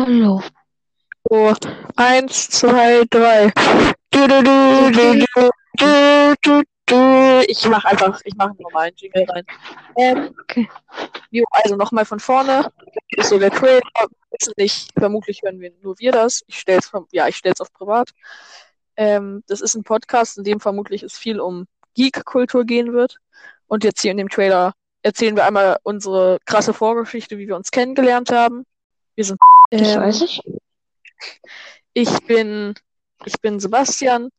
Hallo. So, eins, zwei, drei. Du, du, du, du, du, du, du, du. Ich mach einfach, ich mache einen normalen Jingle rein. Ähm, Okay. jo, also nochmal von vorne. Ist so der Trailer. Wissen nicht, vermutlich hören wir nur wir das. Ich stell's, vom- ja, ich stell's auf privat. Ähm, das ist ein Podcast, in dem vermutlich es viel um Geek-Kultur gehen wird. Und jetzt hier in dem Trailer erzählen wir einmal unsere krasse Vorgeschichte, wie wir uns kennengelernt haben. Wir sind Das ähm, weiß ich. ich bin, ich bin Sebastian,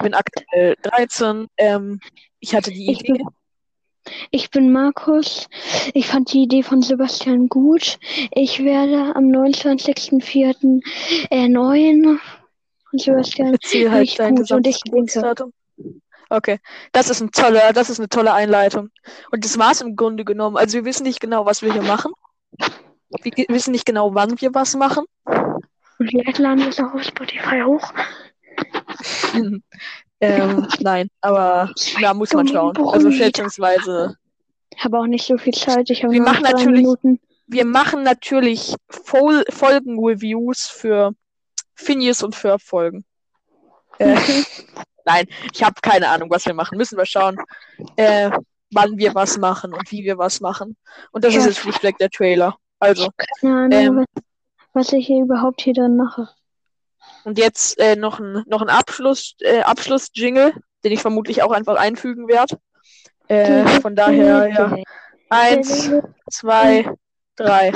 bin aktuell 13. Ähm, ich hatte die Ich Idee, bin, ich bin Markus. Ich fand die Idee von Sebastian gut. Ich werde am 29.04. erneuern. Und Sebastian erzähl halt dein gut und ich denke. Okay, das ist ein toller, das ist eine tolle Einleitung. Und das war's im Grunde genommen. Also wir wissen nicht genau, was wir hier machen. Wir wissen nicht genau, wann wir was machen. Und vielleicht laden wir es auch auf Spotify hoch. ähm, nein, aber da muss man schauen. Also schätzungsweise. Ich habe auch nicht so viel Zeit. Ich habe Wir machen natürlich- Minuten. Wir machen natürlich Fol Folgen-Reviews für Phineas und Ferb Folgen. Äh, nein, ich habe keine Ahnung, was wir machen. Müssen wir schauen, äh, wann wir was machen und wie wir was machen. Und das ist Ja. jetzt schlichtweg der Trailer. Also, Keine Ahnung, Ähm. was, was ich hier überhaupt hier drin mache. und jetzt äh, noch ein, noch ein Abschluss, äh, Abschluss-Jingle, den ich vermutlich auch einfach einfügen werde. Äh, von daher, ja. Eins, zwei, drei.